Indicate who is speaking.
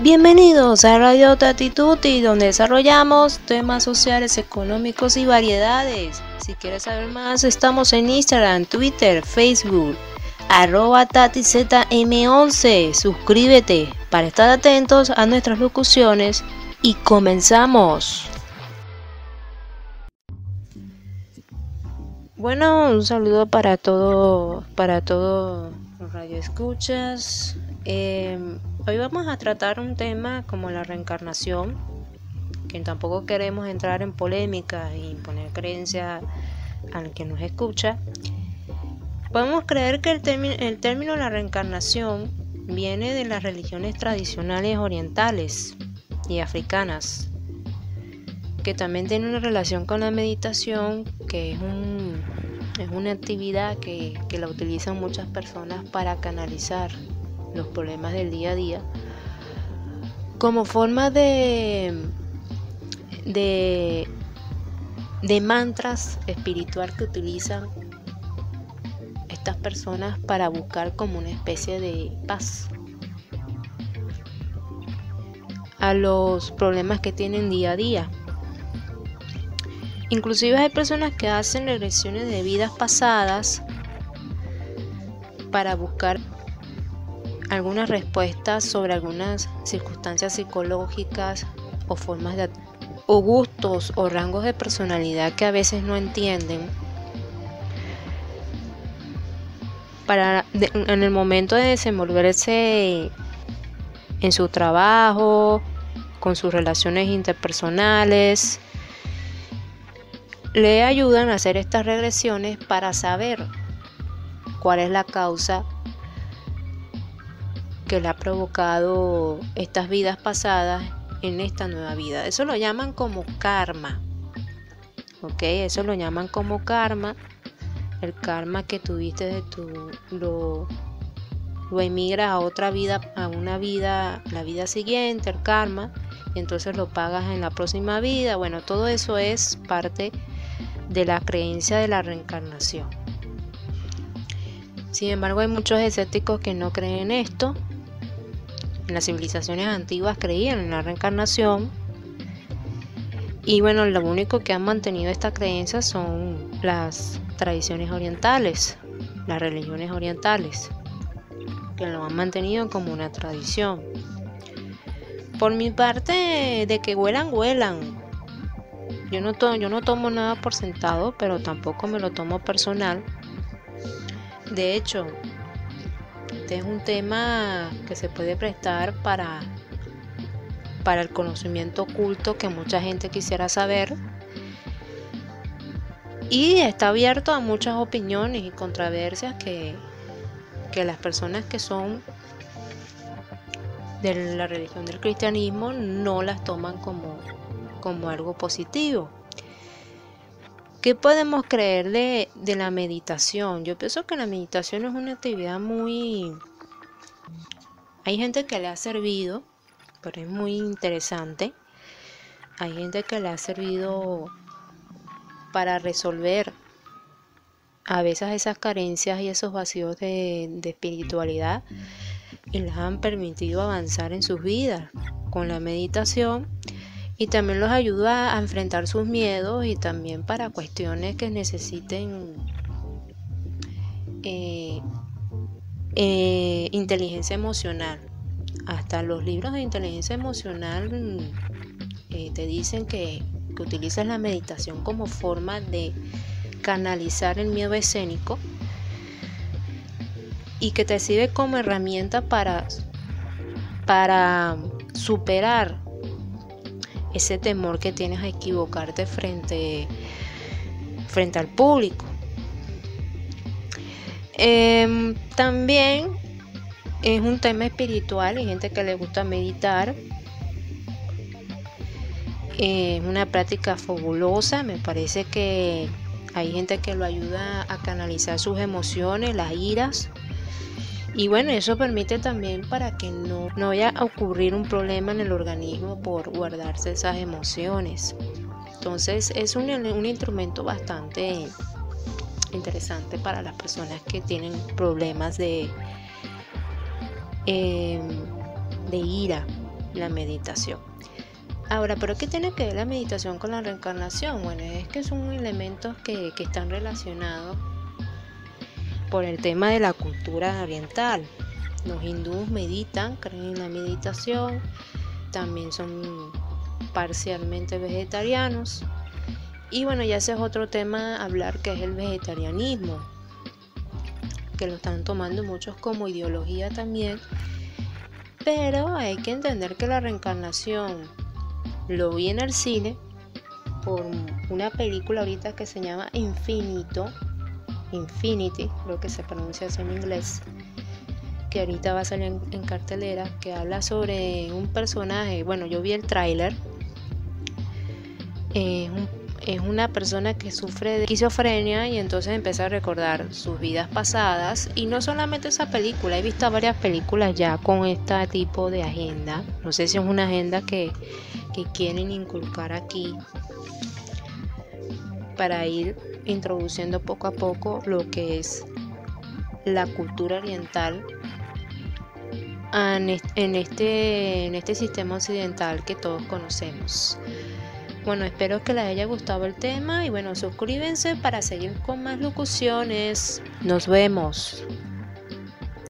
Speaker 1: Bienvenidos a Radio Tatituti, donde desarrollamos temas sociales, económicos y variedades. Si quieres saber más, estamos en Instagram, Twitter, Facebook, arroba TatiZM11. Suscríbete para estar atentos a nuestras locuciones y comenzamos. Bueno, un saludo para todo, para todos los radioescuchas. Eh, Hoy vamos a tratar un tema como la reencarnación, que tampoco queremos entrar en polémica y imponer creencia al que nos escucha. Podemos creer que el, el término la reencarnación viene de las religiones tradicionales orientales y africanas, que también tiene una relación con la meditación, que es, un, es una actividad que la utilizan muchas personas para canalizar los problemas del día a día, como forma de, de, mantras espiritual que utilizan estas personas para buscar como una especie de paz a los problemas que tienen día a día. Inclusive hay personas que hacen regresiones de vidas pasadas para buscar algunas respuestas sobre algunas circunstancias psicológicas o formas de o gustos o rangos de personalidad que a veces no entienden. Para en el momento de desenvolverse en su trabajo, con sus relaciones interpersonales, le ayudan a hacer estas regresiones para saber cuál es la causa que le ha provocado estas vidas pasadas en esta nueva vida. Eso lo llaman como karma. ¿Ok? Eso lo llaman como karma. El karma que tuviste de tu... Lo, lo emigras a otra vida, a una vida, la vida siguiente, el karma, y entonces lo pagas en la próxima vida. Bueno, todo eso es parte de la creencia de la reencarnación. Sin embargo, hay muchos escépticos que no creen en esto en las civilizaciones antiguas creían en la reencarnación. Y bueno, lo único que han mantenido esta creencia son las tradiciones orientales, las religiones orientales, que lo han mantenido como una tradición. Por mi parte, de que huelan, huelan. Yo no, yo no tomo nada por sentado, pero tampoco me lo tomo personal. De hecho, este es un tema que se puede prestar para, para el conocimiento oculto que mucha gente quisiera saber. Y está abierto a muchas opiniones y controversias que, que las personas que son de la religión del cristianismo no las toman como, como algo positivo. ¿Qué podemos creer de, la meditación? Yo pienso que la meditación es una actividad muy... Hay gente que le ha servido, pero es muy interesante. Hay gente que le ha servido para resolver a veces esas carencias y esos vacíos de, de espiritualidad y les han permitido avanzar en sus vidas con la meditación y también los ayuda a enfrentar sus miedos y también para cuestiones que necesiten eh, eh, inteligencia emocional. Hasta los libros de inteligencia emocional eh, te dicen que, que utilizas la meditación como forma de canalizar el miedo escénico y que te sirve como herramienta para, para superar ese temor que tienes a equivocarte frente, frente al público. Em, también es un tema espiritual, hay gente que le gusta meditar. Es una práctica fabulosa, me parece que hay gente que lo ayuda a canalizar sus emociones, las iras, y bueno, eso permite también para que no, no vaya a ocurrir un problema en el organismo por guardarse esas emociones. Entonces es un, instrumento bastante interesante para las personas que tienen problemas de, em, de ira. la meditación. Ahora, ¿pero qué tiene que ver la meditación con la reencarnación? Bueno, es que son elementos que, que están relacionados por el tema de la cultura oriental. Los hindúes meditan, creen en la meditación, también son parcialmente vegetarianos. Y bueno, ya ese es otro tema hablar que es el vegetarianismo, que lo están tomando muchos como ideología también. Pero hay que entender que la reencarnación lo vi en el cine por una película ahorita que se llama Infinito, Infinity, lo que se pronuncia así en inglés, que ahorita va a salir en, cartelera, que habla sobre un personaje, bueno, yo vi el tráiler, es una persona que sufre de esquizofrenia y entonces empieza a recordar sus vidas pasadas y no solamente esa película, he visto varias películas ya con este tipo de agenda, no sé si es una agenda que, que quieren inculcar aquí para ir introduciendo poco a poco lo que es la cultura oriental en este, en este sistema occidental que todos conocemos. Bueno, espero que les haya gustado el tema y bueno, suscríbanse para seguir con más locuciones. Nos vemos.